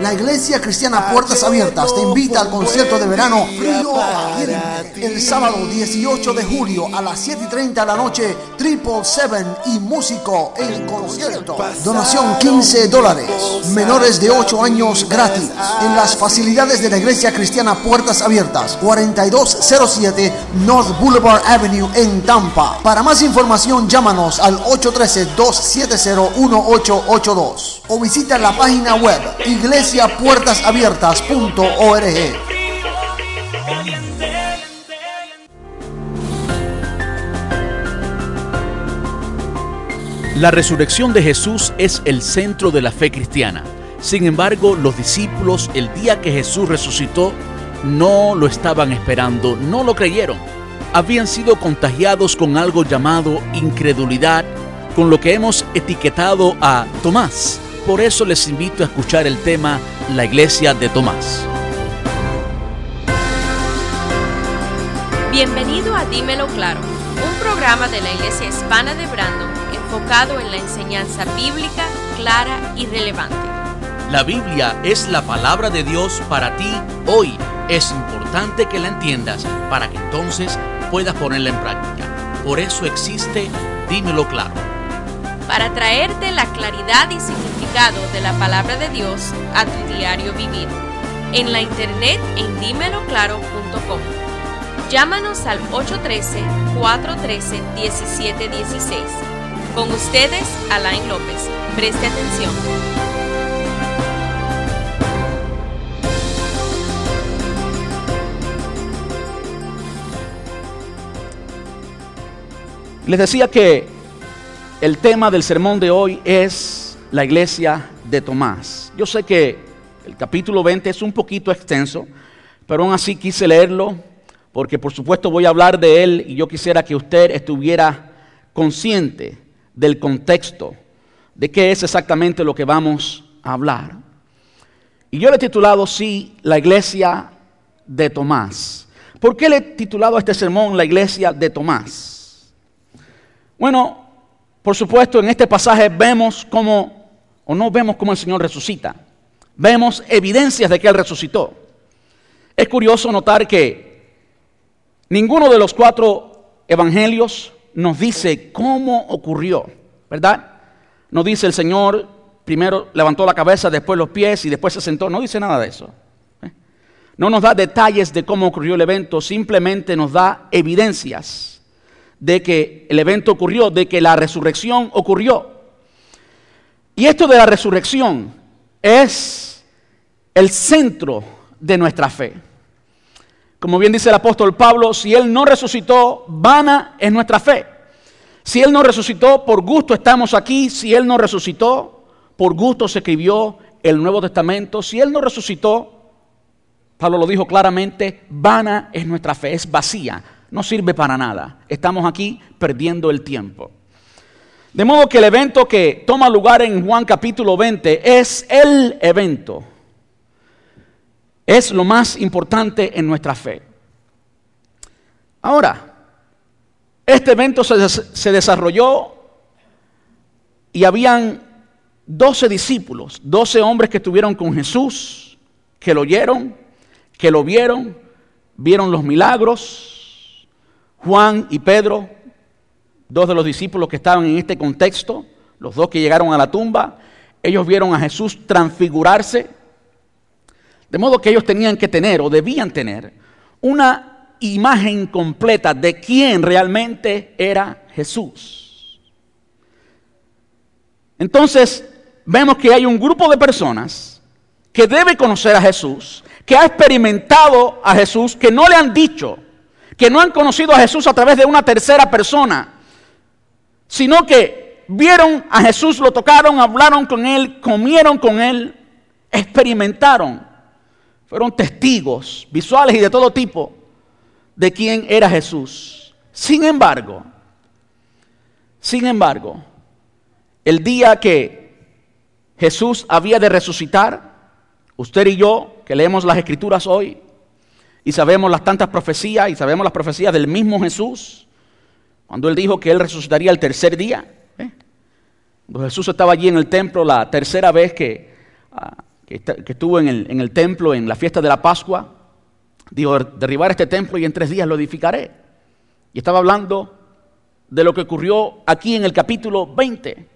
La Iglesia Cristiana Puertas Abiertas te invita al concierto de verano Frío el sábado 18 de julio a las 7 y 30 de la noche. Triple Seven y músico en concierto. Donación 15 dólares. Menores de 8 años gratis. En las facilidades de la Iglesia Cristiana Puertas Abiertas. 4207 North Boulevard Avenue en Tampa. Para más información llámanos al 813-270-1882 o visita la página web iglesiapuertasabiertas.org. La resurrección de Jesús es el centro de la fe cristiana. Sin embargo, los discípulos el día que Jesús resucitó no lo estaban esperando, no lo creyeron. Habían sido contagiados con algo llamado incredulidad, con lo que hemos etiquetado a Tomás. Por eso les invito a escuchar el tema La iglesia de Tomás. Bienvenido a Dímelo Claro, un programa de la Iglesia Hispana de Brandon enfocado en la enseñanza bíblica clara y relevante. La Biblia es la palabra de Dios para ti hoy. Es importante que la entiendas para que entonces puedas ponerla en práctica. Por eso existe Dímelo Claro. Para traerte la claridad y significado de la palabra de Dios a tu diario vivir. En la internet en dímeloclaro.com. Llámanos al 813-413-1716. Con ustedes, Alain López. Preste atención. Les decía que el tema del sermón de hoy es la iglesia de Tomás. Yo sé que el capítulo 20 es un poquito extenso, pero aún así quise leerlo porque por supuesto voy a hablar de él y yo quisiera que usted estuviera consciente del contexto, de qué es exactamente lo que vamos a hablar. Y yo le he titulado, sí, la iglesia de Tomás. ¿Por qué le he titulado a este sermón la iglesia de Tomás? Bueno, por supuesto, en este pasaje vemos cómo, o no vemos cómo el Señor resucita. Vemos evidencias de que Él resucitó. Es curioso notar que ninguno de los cuatro evangelios nos dice cómo ocurrió, ¿verdad? Nos dice el Señor, primero levantó la cabeza, después los pies y después se sentó. No dice nada de eso. ¿eh? No nos da detalles de cómo ocurrió el evento, simplemente nos da evidencias de que el evento ocurrió, de que la resurrección ocurrió. Y esto de la resurrección es el centro de nuestra fe. Como bien dice el apóstol Pablo, si Él no resucitó, vana es nuestra fe. Si Él no resucitó, por gusto estamos aquí. Si Él no resucitó, por gusto se escribió el Nuevo Testamento. Si Él no resucitó, Pablo lo dijo claramente, vana es nuestra fe, es vacía, no sirve para nada. Estamos aquí perdiendo el tiempo. De modo que el evento que toma lugar en Juan capítulo 20 es el evento. Es lo más importante en nuestra fe. Ahora, este evento se, desarrolló y habían 12 discípulos, 12 hombres que estuvieron con Jesús, que lo oyeron, que lo vieron, vieron los milagros. Juan y Pedro, dos de los discípulos que estaban en este contexto, los dos que llegaron a la tumba, ellos vieron a Jesús transfigurarse, de modo que ellos tenían que tener o debían tener una imagen completa de quién realmente era Jesús. Entonces, vemos que hay un grupo de personas que debe conocer a Jesús, que ha experimentado a Jesús, que no le han dicho, que no han conocido a Jesús a través de una tercera persona, sino que vieron a Jesús, lo tocaron, hablaron con él, comieron con él, experimentaron. Fueron testigos visuales y de todo tipo de quién era Jesús. Sin embargo, sin embargo, el día que Jesús había de resucitar, usted y yo, que leemos las escrituras hoy, y sabemos las tantas profecías, y sabemos las profecías del mismo Jesús, cuando él dijo que él resucitaría el tercer día, ¿eh? cuando Jesús estaba allí en el templo la tercera vez que, uh, que, estuvo en el, en el templo en la fiesta de la Pascua, dijo, derribar este templo y en tres días lo edificaré. Y estaba hablando de lo que ocurrió aquí en el capítulo 20.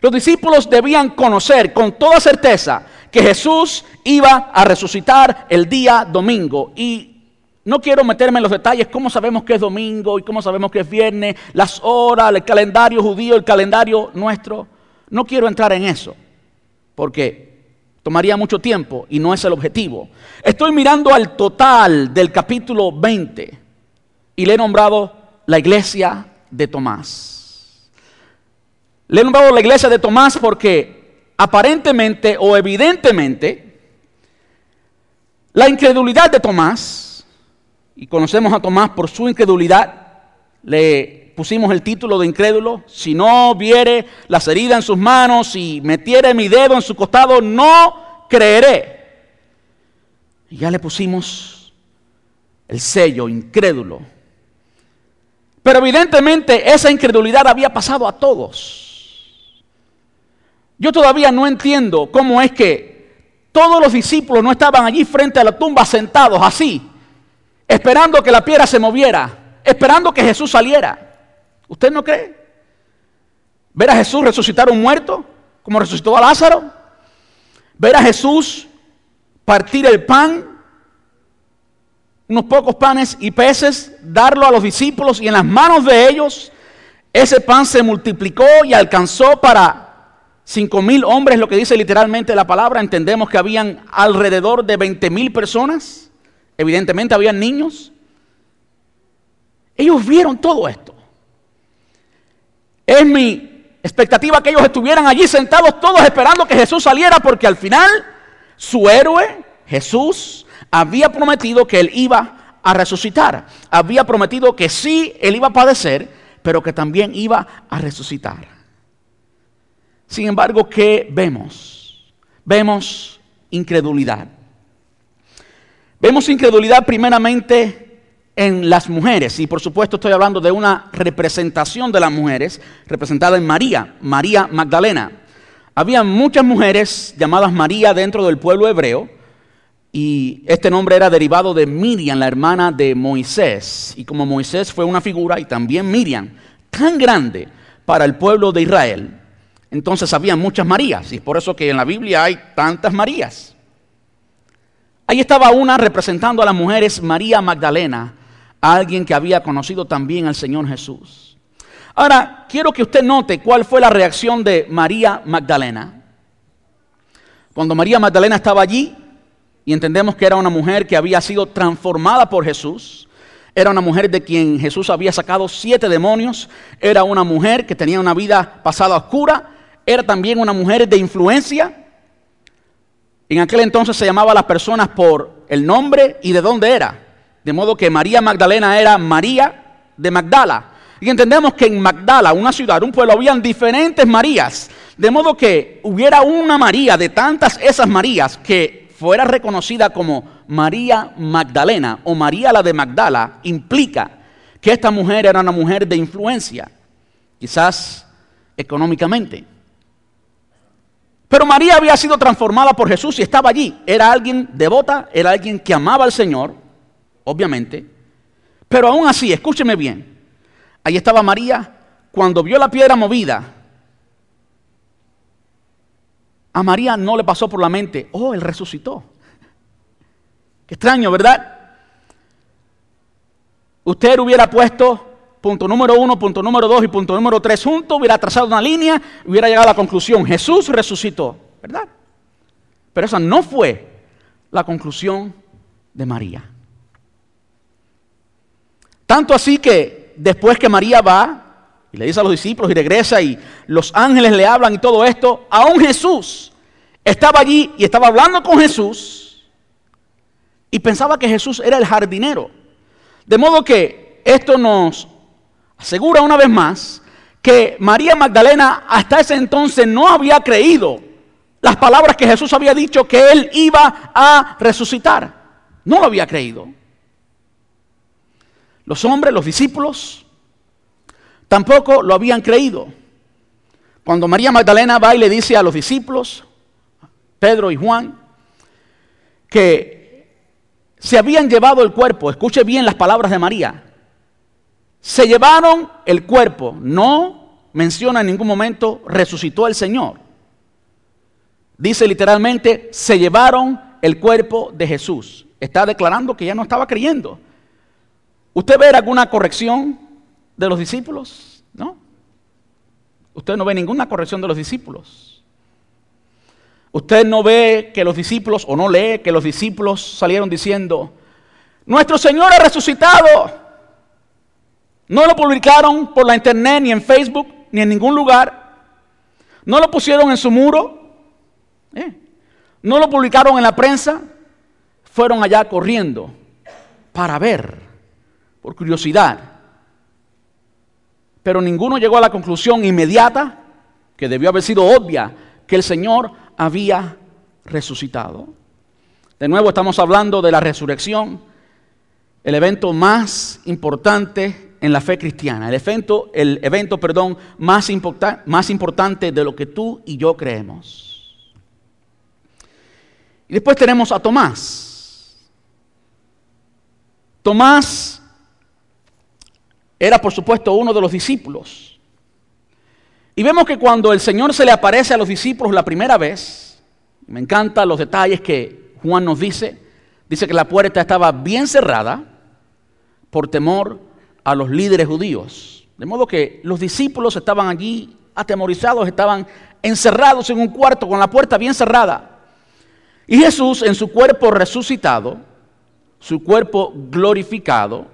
Los discípulos debían conocer con toda certeza que Jesús iba a resucitar el día domingo. Y no quiero meterme en los detalles, cómo sabemos que es domingo y cómo sabemos que es viernes, las horas, el calendario judío, el calendario nuestro. No quiero entrar en eso, porque tomaría mucho tiempo y no es el objetivo. Estoy mirando al total del capítulo 20 y le he nombrado la iglesia de Tomás. Le he nombrado la iglesia de Tomás porque aparentemente o evidentemente la incredulidad de Tomás, y conocemos a Tomás por su incredulidad, le pusimos el título de incrédulo, si no viere las heridas en sus manos y metiere mi dedo en su costado, no creeré. Y ya le pusimos el sello incrédulo pero evidentemente esa incredulidad había pasado a todos. Yo todavía no entiendo cómo es que todos los discípulos no estaban allí frente a la tumba sentados así, esperando que la piedra se moviera, esperando que Jesús saliera. ¿Usted no cree? Ver a Jesús resucitar a un muerto, como resucitó a Lázaro. Ver a Jesús partir el pan unos pocos panes y peces, darlo a los discípulos y en las manos de ellos ese pan se multiplicó y alcanzó para cinco mil hombres, lo que dice literalmente la palabra. Entendemos que habían alrededor de 20 mil personas. Evidentemente habían niños. Ellos vieron todo esto. Es mi expectativa que ellos estuvieran allí sentados todos esperando que Jesús saliera porque al final su héroe, Jesús, había prometido que él iba a resucitar. Había prometido que sí, él iba a padecer, pero que también iba a resucitar. Sin embargo, ¿qué vemos? Vemos incredulidad. Vemos incredulidad primeramente en las mujeres, y por supuesto estoy hablando de una representación de las mujeres, representada en María, María Magdalena. Había muchas mujeres llamadas María dentro del pueblo hebreo, y este nombre era derivado de Miriam, la hermana de Moisés. Y como Moisés fue una figura y también Miriam, tan grande para el pueblo de Israel, entonces había muchas Marías. Y es por eso que en la Biblia hay tantas Marías. Ahí estaba una representando a las mujeres, María Magdalena, alguien que había conocido también al Señor Jesús. Ahora, quiero que usted note cuál fue la reacción de María Magdalena. Cuando María Magdalena estaba allí, y entendemos que era una mujer que había sido transformada por Jesús. Era una mujer de quien Jesús había sacado siete demonios. Era una mujer que tenía una vida pasada oscura. Era también una mujer de influencia. En aquel entonces se llamaba a las personas por el nombre y de dónde era. De modo que María Magdalena era María de Magdala. Y entendemos que en Magdala, una ciudad, un pueblo, habían diferentes Marías. De modo que hubiera una María de tantas esas Marías que fuera reconocida como María Magdalena o María la de Magdala, implica que esta mujer era una mujer de influencia, quizás económicamente. Pero María había sido transformada por Jesús y estaba allí. Era alguien devota, era alguien que amaba al Señor, obviamente. Pero aún así, escúcheme bien, ahí estaba María cuando vio la piedra movida a María no le pasó por la mente, oh, él resucitó. Qué extraño, ¿verdad? Usted hubiera puesto punto número uno, punto número dos y punto número tres juntos, hubiera trazado una línea, hubiera llegado a la conclusión, Jesús resucitó, ¿verdad? Pero esa no fue la conclusión de María. Tanto así que después que María va y le dice a los discípulos y regresa y los ángeles le hablan y todo esto. Aún Jesús estaba allí y estaba hablando con Jesús y pensaba que Jesús era el jardinero. De modo que esto nos asegura una vez más que María Magdalena hasta ese entonces no había creído las palabras que Jesús había dicho que él iba a resucitar. No lo había creído. Los hombres, los discípulos, Tampoco lo habían creído. Cuando María Magdalena va y le dice a los discípulos, Pedro y Juan, que se habían llevado el cuerpo, escuche bien las palabras de María, se llevaron el cuerpo, no menciona en ningún momento resucitó el Señor. Dice literalmente, se llevaron el cuerpo de Jesús. Está declarando que ya no estaba creyendo. ¿Usted ve alguna corrección de los discípulos? ¿No? Usted no ve ninguna corrección de los discípulos. Usted no ve que los discípulos, o no lee que los discípulos salieron diciendo, nuestro Señor ha resucitado. No lo publicaron por la internet, ni en Facebook, ni en ningún lugar. No lo pusieron en su muro. ¿eh? No lo publicaron en la prensa. Fueron allá corriendo para ver, por curiosidad. Pero ninguno llegó a la conclusión inmediata, que debió haber sido obvia, que el Señor había resucitado. De nuevo estamos hablando de la resurrección, el evento más importante en la fe cristiana, el evento, el evento perdón, más, más importante de lo que tú y yo creemos. Y después tenemos a Tomás. Tomás era por supuesto uno de los discípulos. Y vemos que cuando el Señor se le aparece a los discípulos la primera vez, me encantan los detalles que Juan nos dice, dice que la puerta estaba bien cerrada por temor a los líderes judíos. De modo que los discípulos estaban allí atemorizados, estaban encerrados en un cuarto con la puerta bien cerrada. Y Jesús en su cuerpo resucitado, su cuerpo glorificado,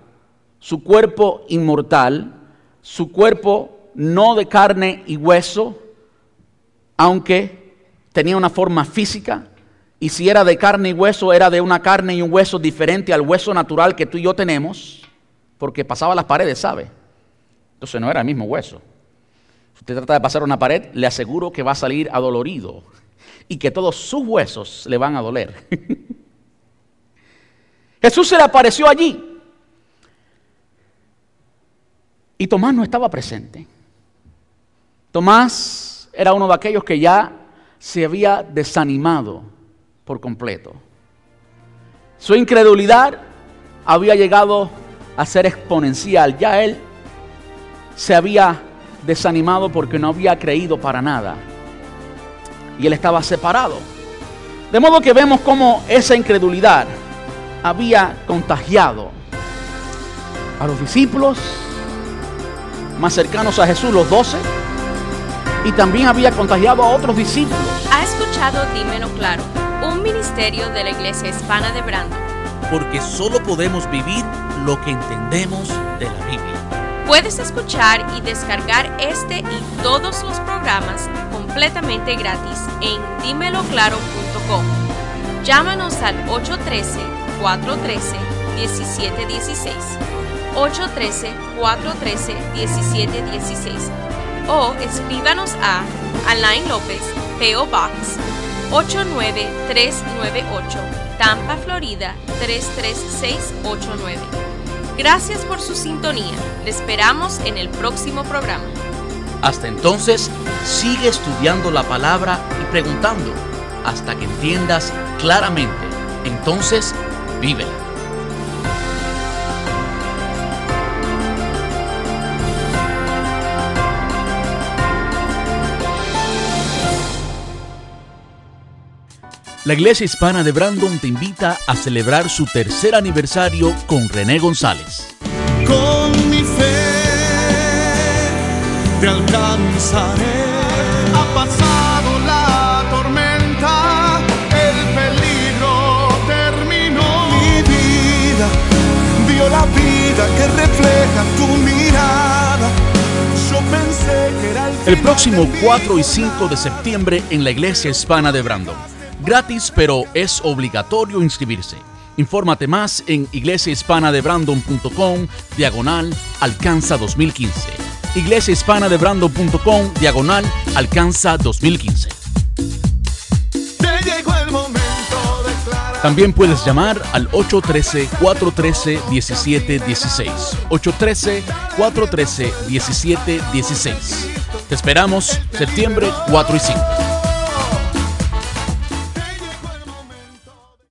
su cuerpo inmortal, su cuerpo no de carne y hueso, aunque tenía una forma física, y si era de carne y hueso, era de una carne y un hueso diferente al hueso natural que tú y yo tenemos porque pasaba las paredes, ¿sabe? Entonces no era el mismo hueso. Si usted trata de pasar una pared, le aseguro que va a salir adolorido y que todos sus huesos le van a doler. Jesús se le apareció allí y Tomás no estaba presente. Tomás era uno de aquellos que ya se había desanimado por completo. Su incredulidad había llegado a ser exponencial. Ya él se había desanimado porque no había creído para nada. Y él estaba separado. De modo que vemos cómo esa incredulidad había contagiado a los discípulos más cercanos a Jesús, los doce, y también había contagiado a otros discípulos. Ha escuchado Dímelo Claro, un ministerio de la Iglesia Hispana de Brando. Porque solo podemos vivir lo que entendemos de la Biblia. Puedes escuchar y descargar este y todos los programas completamente gratis en dímeloclaro.com. Llámanos al 813-413-1716. 813-413-1716 o escríbanos a Alain López, PO Box 89398, Tampa, Florida 33689. Gracias por su sintonía. Le esperamos en el próximo programa. Hasta entonces, sigue estudiando la palabra y preguntando hasta que entiendas claramente. Entonces, vívela. La Iglesia Hispana de Brandon te invita a celebrar su tercer aniversario con René González. Con mi fe te alcanzaré. Ha pasado la tormenta, el peligro terminó. Mi vida vio la vida que refleja tu mirada. Yo pensé que era el, el próximo 4 y 5 de septiembre en la Iglesia Hispana de Brandon. Gratis, pero es obligatorio inscribirse. Infórmate más en iglesiahispanadebrandon.com diagonal alcanza 2015. iglesiahispanadebrandon.com diagonal alcanza 2015. También puedes llamar al 813-413-1716. 813-413-1716. Te esperamos septiembre 4 y 5.